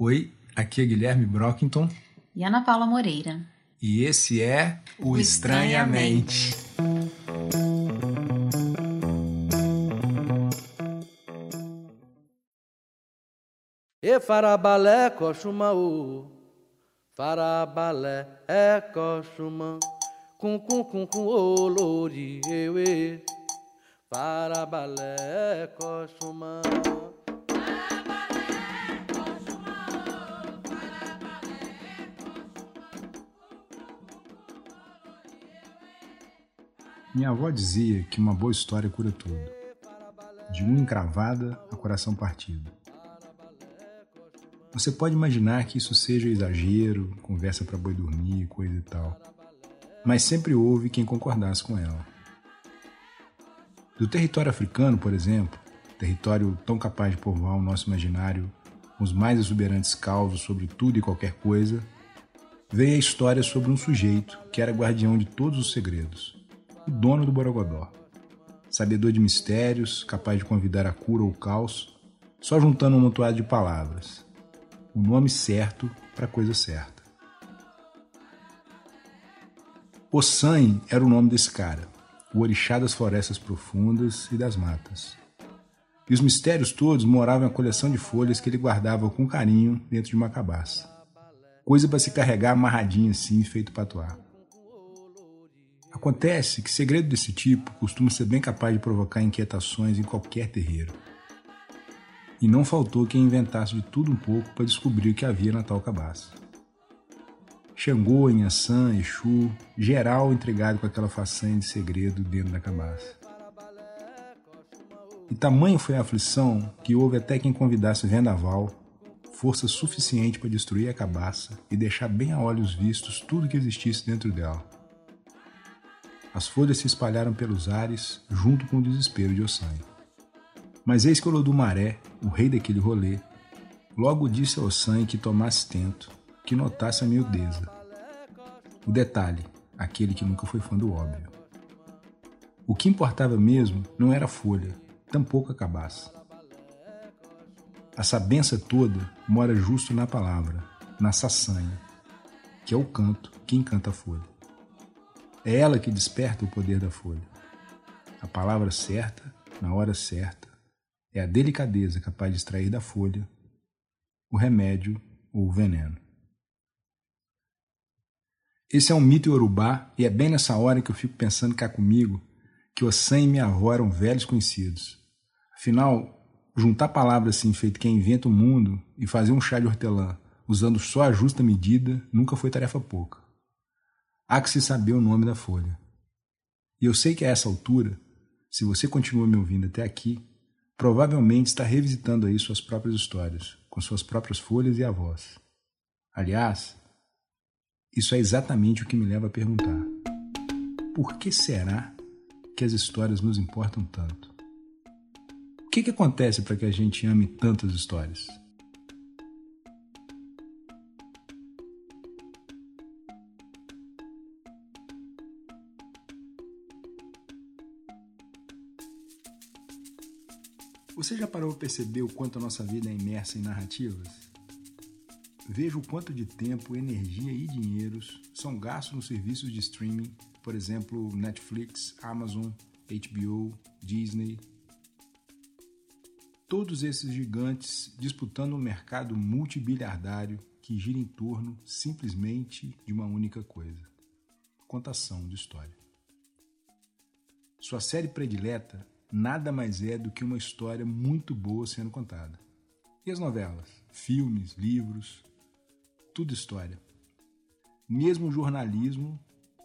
Oi, aqui é Guilherme Brockington. E Ana Paula Moreira. E esse é o, o Estranhamente. E farabalé coxuma o farabalé é coxuma cum cum cum cum olori ewe farabalé é Minha avó dizia que uma boa história cura tudo. De unha encravada a coração partido. Você pode imaginar que isso seja exagero, conversa para boi dormir, coisa e tal. Mas sempre houve quem concordasse com ela. Do território africano, por exemplo, território tão capaz de povoar o nosso imaginário com os mais exuberantes causos sobre tudo e qualquer coisa, veio a história sobre um sujeito que era guardião de todos os segredos o dono do Borogodó. Sabedor de mistérios, capaz de convidar a cura ou o caos, só juntando um montoado de palavras. O nome certo para a coisa certa. Ossan era o nome desse cara, o orixá das florestas profundas e das matas. E os mistérios todos moravam em uma coleção de folhas que ele guardava com carinho dentro de uma cabaça. Coisa para se carregar amarradinho assim, feito patuá. Acontece que segredo desse tipo costuma ser bem capaz de provocar inquietações em qualquer terreiro. E não faltou quem inventasse de tudo um pouco para descobrir o que havia na tal cabaça. Xangô, Inhaçã, Exu, geral entregado com aquela façanha de segredo dentro da cabaça. E tamanho foi a aflição que houve até quem convidasse Vendaval, força suficiente para destruir a cabaça e deixar bem a olhos vistos tudo que existisse dentro dela. As folhas se espalharam pelos ares, junto com o desespero de Ossan. Mas eis que Olodumaré, o rei daquele rolê, logo disse a Ossan que tomasse tento, que notasse a miudeza. O detalhe, aquele que nunca foi fã do óbvio. O que importava mesmo não era a folha, tampouco a cabaça. A sabença toda mora justo na palavra, na saçanha, que é o canto que encanta a folha. É ela que desperta o poder da folha. A palavra certa, na hora certa, é a delicadeza capaz de extrair da folha o remédio ou o veneno. Esse é um mito urubá e é bem nessa hora que eu fico pensando cá comigo que Ossan e minha avó eram velhos conhecidos. Afinal, juntar palavras assim feito quem inventa o mundo e fazer um chá de hortelã usando só a justa medida nunca foi tarefa pouca. Há que se saber o nome da folha. E eu sei que a essa altura, se você continua me ouvindo até aqui, provavelmente está revisitando aí suas próprias histórias, com suas próprias folhas e avós. Aliás, isso é exatamente o que me leva a perguntar: por que será que as histórias nos importam tanto? O que, que acontece para que a gente ame tantas histórias? Você já parou para perceber o quanto a nossa vida é imersa em narrativas? Veja o quanto de tempo, energia e dinheiros são gastos nos serviços de streaming, por exemplo, Netflix, Amazon, HBO, Disney. Todos esses gigantes disputando um mercado multibiliardário que gira em torno simplesmente de uma única coisa: contação de história. Sua série predileta nada mais é do que uma história muito boa sendo contada. E as novelas? Filmes, livros, tudo história. Mesmo o jornalismo,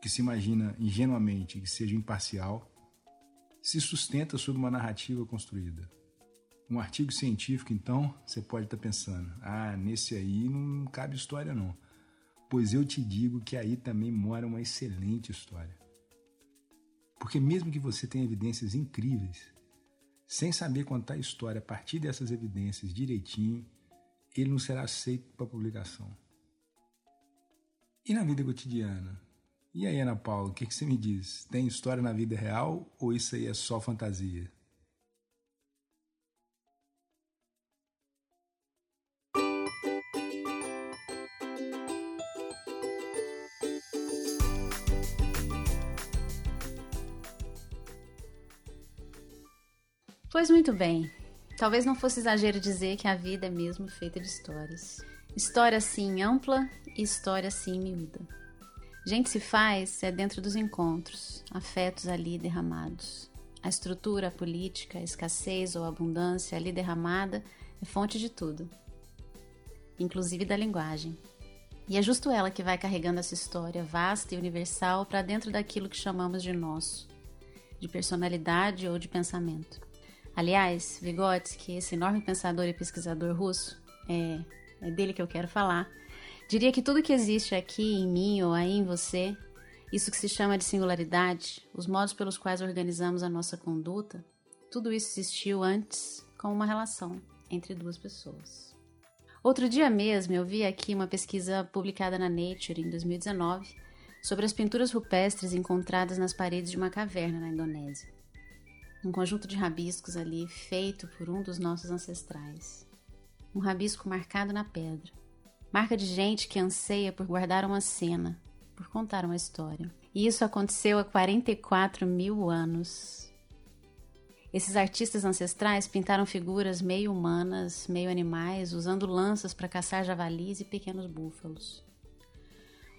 que se imagina ingenuamente que seja imparcial, se sustenta sobre uma narrativa construída. Um artigo científico, então, você pode estar pensando: ah, nesse aí não cabe história, não. Pois eu te digo que aí também mora uma excelente história. Porque mesmo que você tenha evidências incríveis, sem saber contar a história a partir dessas evidências direitinho, ele não será aceito para publicação. E na vida cotidiana? E aí, Ana Paula, o que, que você me diz? Tem história na vida real ou isso aí é só fantasia? Pois muito bem. Talvez não fosse exagero dizer que a vida é mesmo feita de histórias. História sim ampla e história sim miúda. Gente se faz é dentro dos encontros, afetos ali derramados. A estrutura a política, a escassez ou a abundância ali derramada é fonte de tudo, inclusive da linguagem. E é justo ela que vai carregando essa história vasta e universal para dentro daquilo que chamamos de nosso, de personalidade ou de pensamento. Aliás, Vygotsky, esse enorme pensador e pesquisador russo, é, é dele que eu quero falar, diria que tudo que existe aqui em mim ou aí em você, isso que se chama de singularidade, os modos pelos quais organizamos a nossa conduta, tudo isso existiu antes como uma relação entre duas pessoas. Outro dia mesmo eu vi aqui uma pesquisa publicada na Nature em 2019 sobre as pinturas rupestres encontradas nas paredes de uma caverna na Indonésia um conjunto de rabiscos ali feito por um dos nossos ancestrais. Um rabisco marcado na pedra. Marca de gente que anseia por guardar uma cena, por contar uma história. E isso aconteceu há 44 mil anos. Esses artistas ancestrais pintaram figuras meio humanas, meio animais, usando lanças para caçar javalis e pequenos búfalos.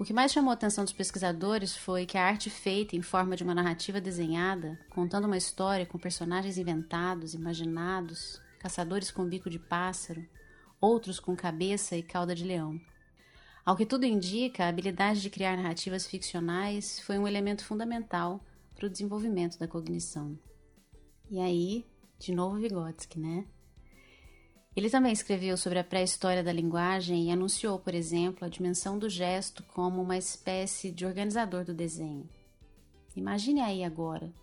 O que mais chamou a atenção dos pesquisadores foi que a arte feita em forma de uma narrativa desenhada, contando uma história com personagens inventados, imaginados, caçadores com bico de pássaro, outros com cabeça e cauda de leão. Ao que tudo indica, a habilidade de criar narrativas ficcionais foi um elemento fundamental para o desenvolvimento da cognição. E aí, de novo Vygotsky, né? Ele também escreveu sobre a pré-história da linguagem e anunciou, por exemplo, a dimensão do gesto como uma espécie de organizador do desenho. Imagine aí agora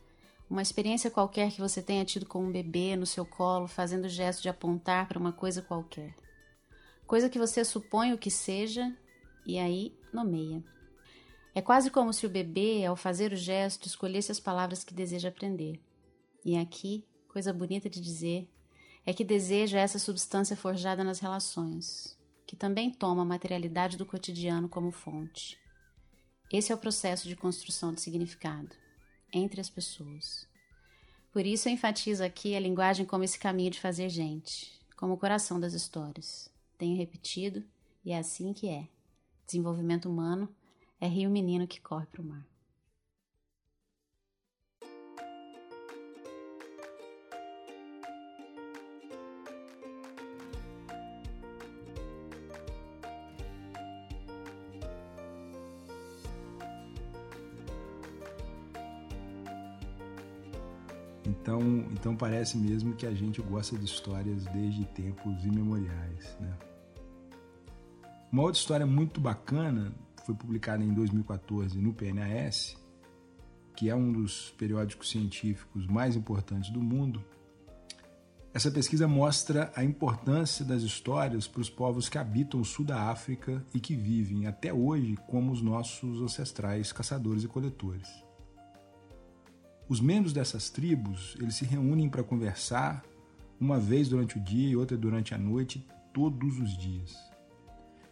uma experiência qualquer que você tenha tido com um bebê no seu colo fazendo o gesto de apontar para uma coisa qualquer. Coisa que você supõe o que seja e aí nomeia. É quase como se o bebê, ao fazer o gesto, escolhesse as palavras que deseja aprender. E aqui, coisa bonita de dizer, é que deseja essa substância forjada nas relações, que também toma a materialidade do cotidiano como fonte. Esse é o processo de construção de significado entre as pessoas. Por isso eu enfatizo aqui a linguagem como esse caminho de fazer gente, como o coração das histórias. Tenho repetido e é assim que é. Desenvolvimento humano é rio menino que corre para o mar. Então, então parece mesmo que a gente gosta de histórias desde tempos imemoriais. Né? Uma outra história muito bacana foi publicada em 2014 no PNAS, que é um dos periódicos científicos mais importantes do mundo. Essa pesquisa mostra a importância das histórias para os povos que habitam o sul da África e que vivem até hoje como os nossos ancestrais caçadores e coletores. Os membros dessas tribos, eles se reúnem para conversar uma vez durante o dia e outra durante a noite, todos os dias.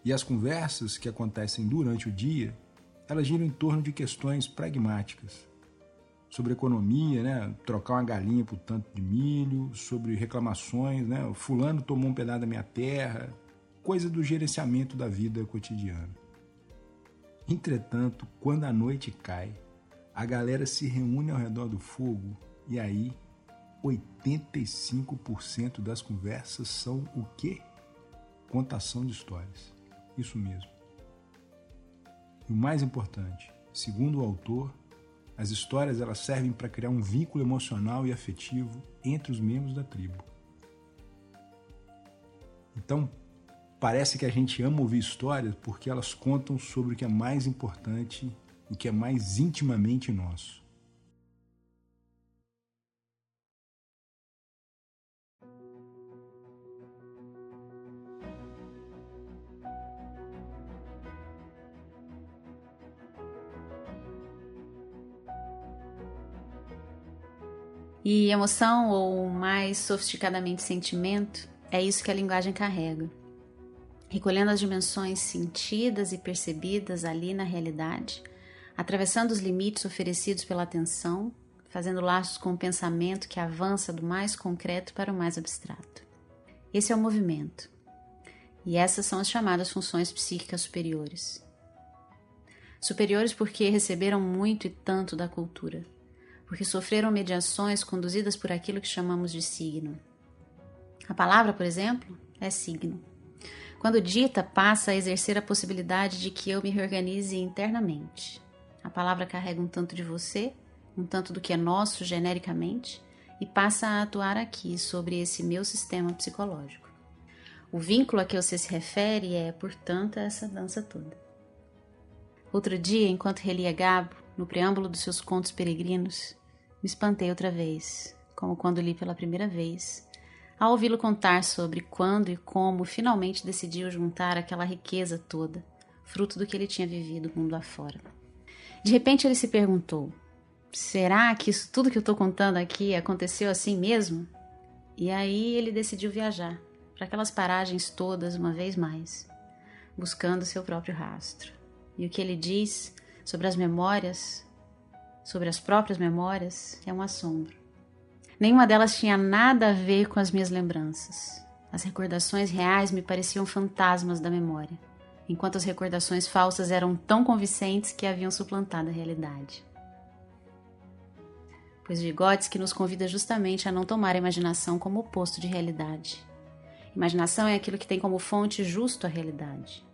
E as conversas que acontecem durante o dia, elas giram em torno de questões pragmáticas, sobre economia, né? trocar uma galinha por tanto de milho, sobre reclamações, né? fulano tomou um pedaço da minha terra, coisa do gerenciamento da vida cotidiana. Entretanto, quando a noite cai, a galera se reúne ao redor do fogo e aí 85% das conversas são o quê? Contação de histórias. Isso mesmo. E o mais importante, segundo o autor, as histórias elas servem para criar um vínculo emocional e afetivo entre os membros da tribo. Então, parece que a gente ama ouvir histórias porque elas contam sobre o que é mais importante o que é mais intimamente nosso. E emoção, ou mais sofisticadamente sentimento, é isso que a linguagem carrega. Recolhendo as dimensões sentidas e percebidas ali na realidade, atravessando os limites oferecidos pela atenção, fazendo laços com o pensamento que avança do mais concreto para o mais abstrato. Esse é o movimento. E essas são as chamadas funções psíquicas superiores. Superiores porque receberam muito e tanto da cultura, porque sofreram mediações conduzidas por aquilo que chamamos de signo. A palavra, por exemplo, é signo. Quando dita, passa a exercer a possibilidade de que eu me reorganize internamente. A palavra carrega um tanto de você, um tanto do que é nosso genericamente, e passa a atuar aqui sobre esse meu sistema psicológico. O vínculo a que você se refere é, portanto, essa dança toda. Outro dia, enquanto relia Gabo, no preâmbulo dos seus contos peregrinos, me espantei outra vez, como quando li pela primeira vez, ao ouvi-lo contar sobre quando e como finalmente decidiu juntar aquela riqueza toda, fruto do que ele tinha vivido mundo afora. De repente ele se perguntou: será que isso tudo que eu estou contando aqui aconteceu assim mesmo? E aí ele decidiu viajar para aquelas paragens todas uma vez mais, buscando seu próprio rastro. E o que ele diz sobre as memórias, sobre as próprias memórias, é um assombro. Nenhuma delas tinha nada a ver com as minhas lembranças. As recordações reais me pareciam fantasmas da memória, enquanto as recordações falsas eram tão convincentes que haviam suplantado a realidade. Pois Vygotsky nos convida justamente a não tomar a imaginação como oposto de realidade, Imaginação é aquilo que tem como fonte justo a realidade.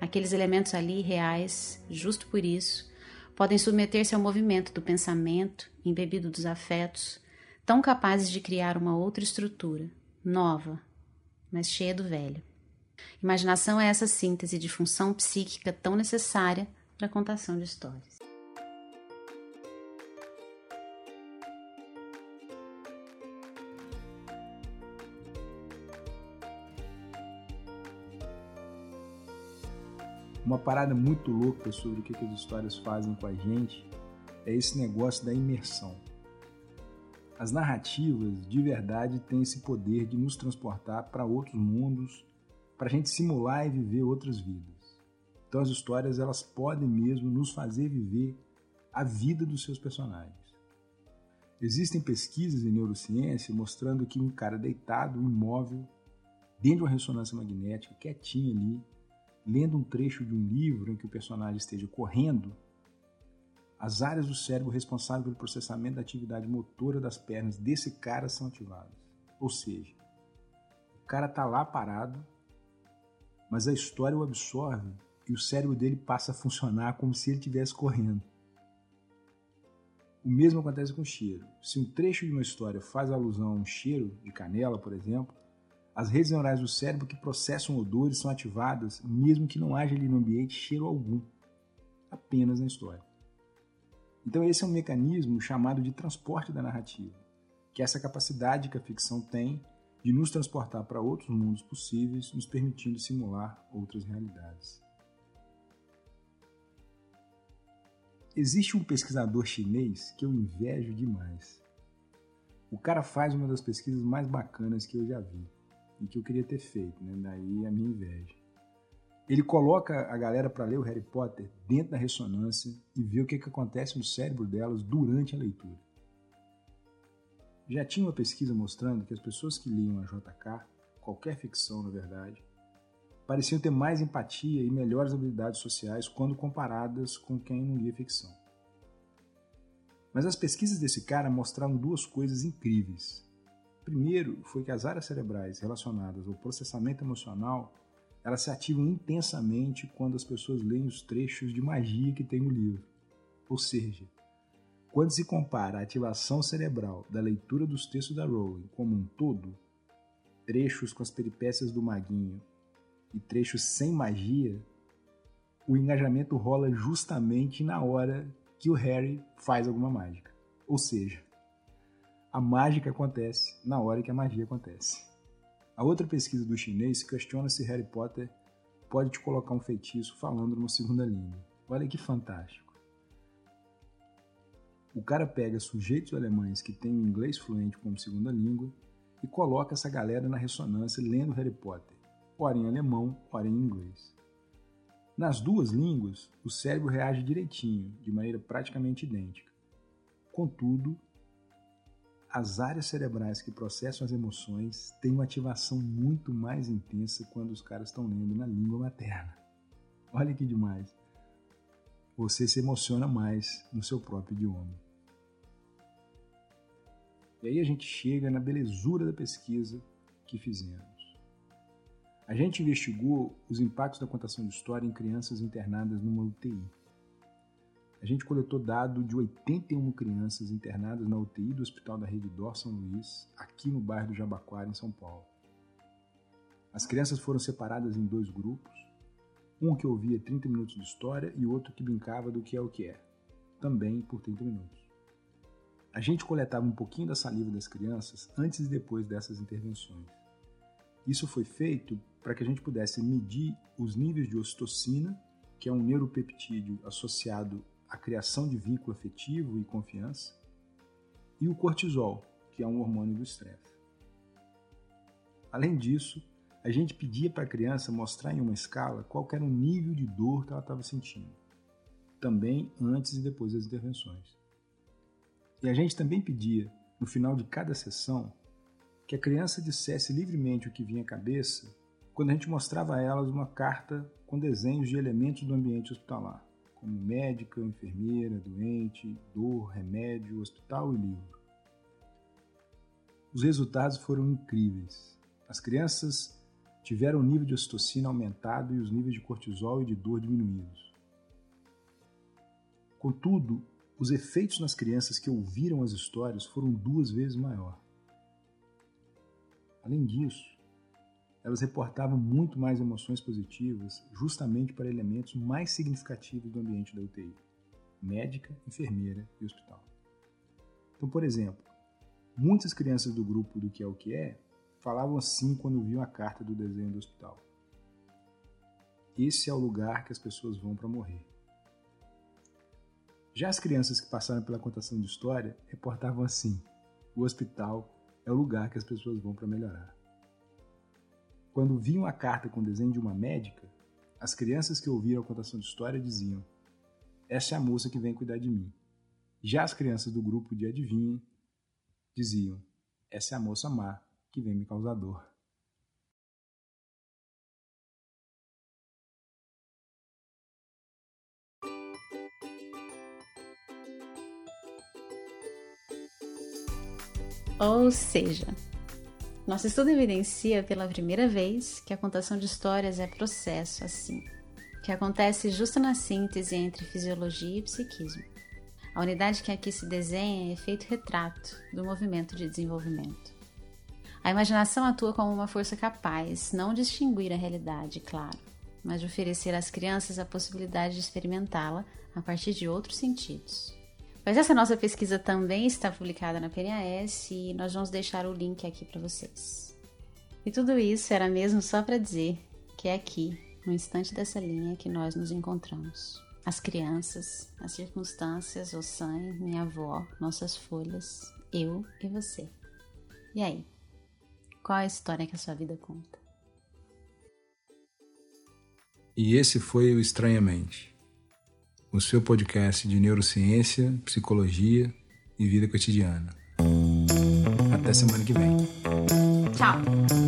Aqueles elementos ali reais, justo por isso, podem submeter-se ao movimento do pensamento, embebido dos afetos, tão capazes de criar uma outra estrutura, nova, mas cheia do velho. Imaginação é essa síntese de função psíquica tão necessária para a contação de histórias. Uma parada muito louca sobre o que, as histórias fazem com a gente é esse negócio da imersão. As narrativas, de verdade, têm esse poder de nos transportar para outros mundos, para a gente simular e viver outras vidas. Então, as histórias elas podem mesmo nos fazer viver a vida dos seus personagens. Existem pesquisas em neurociência mostrando que um cara deitado, imóvel, dentro de uma ressonância magnética, quietinho ali, lendo um trecho de um livro em que o personagem esteja correndo, as áreas do cérebro responsáveis pelo processamento da atividade motora das pernas desse cara são ativadas. Ou seja, o cara está lá parado, mas a história o absorve e o cérebro dele passa a funcionar como se ele estivesse correndo. O mesmo acontece com o cheiro. Se um trecho de uma história faz alusão a um cheiro de canela, por exemplo, as redes neurais do cérebro que processam odores são ativadas mesmo que não haja ali no ambiente cheiro algum, apenas na história. Então esse é um mecanismo chamado de transporte da narrativa, que é essa capacidade que a ficção tem de nos transportar para outros mundos possíveis, nos permitindo simular outras realidades. Existe um pesquisador chinês que eu invejo demais. O cara faz uma das pesquisas mais bacanas que eu já vi e que eu queria ter feito, né? Daí a minha inveja. Ele coloca a galera para ler o Harry Potter dentro da ressonância e vê o que, que acontece no cérebro delas durante a leitura. Já tinha uma pesquisa mostrando que as pessoas que liam a JK, qualquer ficção na verdade, pareciam ter mais empatia e melhores habilidades sociais quando comparadas com quem não lia ficção. Mas as pesquisas desse cara mostraram duas coisas incríveis. Primeiro foi que as áreas cerebrais relacionadas ao processamento emocional elas se ativam intensamente quando as pessoas leem os trechos de magia que tem no livro. Ou seja, quando se compara a ativação cerebral da leitura dos textos da Rowling como um todo, trechos com as peripécias do maguinho e trechos sem magia, o engajamento rola justamente na hora que o Harry faz alguma mágica. Ou seja, a mágica acontece na hora que a magia acontece. A outra pesquisa do chinês questiona se Harry Potter pode te colocar um feitiço falando numa segunda língua. Olha que fantástico. O cara pega sujeitos alemães que têm o inglês fluente como segunda língua e coloca essa galera na ressonância lendo Harry Potter, ora em alemão, ora em inglês. Nas duas línguas, o cérebro reage direitinho, de maneira praticamente idêntica. Contudo, as áreas cerebrais que processam as emoções têm uma ativação muito mais intensa quando os caras estão lendo na língua materna. Olha que demais. Você se emociona mais no seu próprio idioma. E aí a gente chega na belezura da pesquisa que fizemos. A gente investigou os impactos da contação de história em crianças internadas numa UTI. A gente coletou dado de 81 crianças internadas na UTI do Hospital da Rede Dor São Luís, aqui no bairro do Jabaquara, em São Paulo. As crianças foram separadas em dois grupos, um que ouvia 30 minutos de história e outro que brincava do que é o que é, também por 30 minutos. A gente coletava um pouquinho da saliva das crianças antes e depois dessas intervenções. Isso foi feito para que a gente pudesse medir os níveis de ocitocina, que é um neuropeptídeo associado à criação de vínculo afetivo e confiança, e o cortisol, que é um hormônio do estresse. Além disso, a gente pedia para a criança mostrar em uma escala qual era o nível de dor que ela estava sentindo, também antes e depois das intervenções. E a gente também pedia, no final de cada sessão, que a criança dissesse livremente o que vinha à cabeça quando a gente mostrava a elas uma carta com desenhos de elementos do ambiente hospitalar, como médica, enfermeira, doente, dor, remédio, hospital e livro. Os resultados foram incríveis. As crianças tiveram o nível de ocitocina aumentado e os níveis de cortisol e de dor diminuídos. Contudo, os efeitos nas crianças que ouviram as histórias foram duas vezes maior. Além disso, elas reportavam muito mais emoções positivas justamente para elementos mais significativos do ambiente da UTI: médica, enfermeira e hospital. Então, por exemplo, muitas crianças do grupo do que é o que é falavam assim quando viam a carta do desenho do hospital. Esse é o lugar que as pessoas vão para morrer. Já as crianças que passaram pela contação de história reportavam assim: o hospital é o lugar que as pessoas vão para melhorar. Quando viam a carta com o desenho de uma médica, as crianças que ouviram a contação de história diziam: Essa é a moça que vem cuidar de mim. Já as crianças do grupo de adivinha diziam: Essa é a moça má que vem me causar dor. Ou seja, nosso estudo evidencia pela primeira vez que a contação de histórias é processo assim, que acontece justo na síntese entre fisiologia e psiquismo. A unidade que aqui se desenha é efeito retrato do movimento de desenvolvimento. A imaginação atua como uma força capaz não de distinguir a realidade, claro, mas de oferecer às crianças a possibilidade de experimentá-la a partir de outros sentidos. Pois essa nossa pesquisa também está publicada na PNAS e nós vamos deixar o link aqui para vocês. E tudo isso era mesmo só para dizer que é aqui, no instante dessa linha, que nós nos encontramos. As crianças, as circunstâncias, o sangue, minha avó, nossas folhas, eu e você. E aí? Qual é a história que a sua vida conta? E esse foi o Estranhamente, o seu podcast de neurociência, psicologia e vida cotidiana. Até semana que vem. Tchau!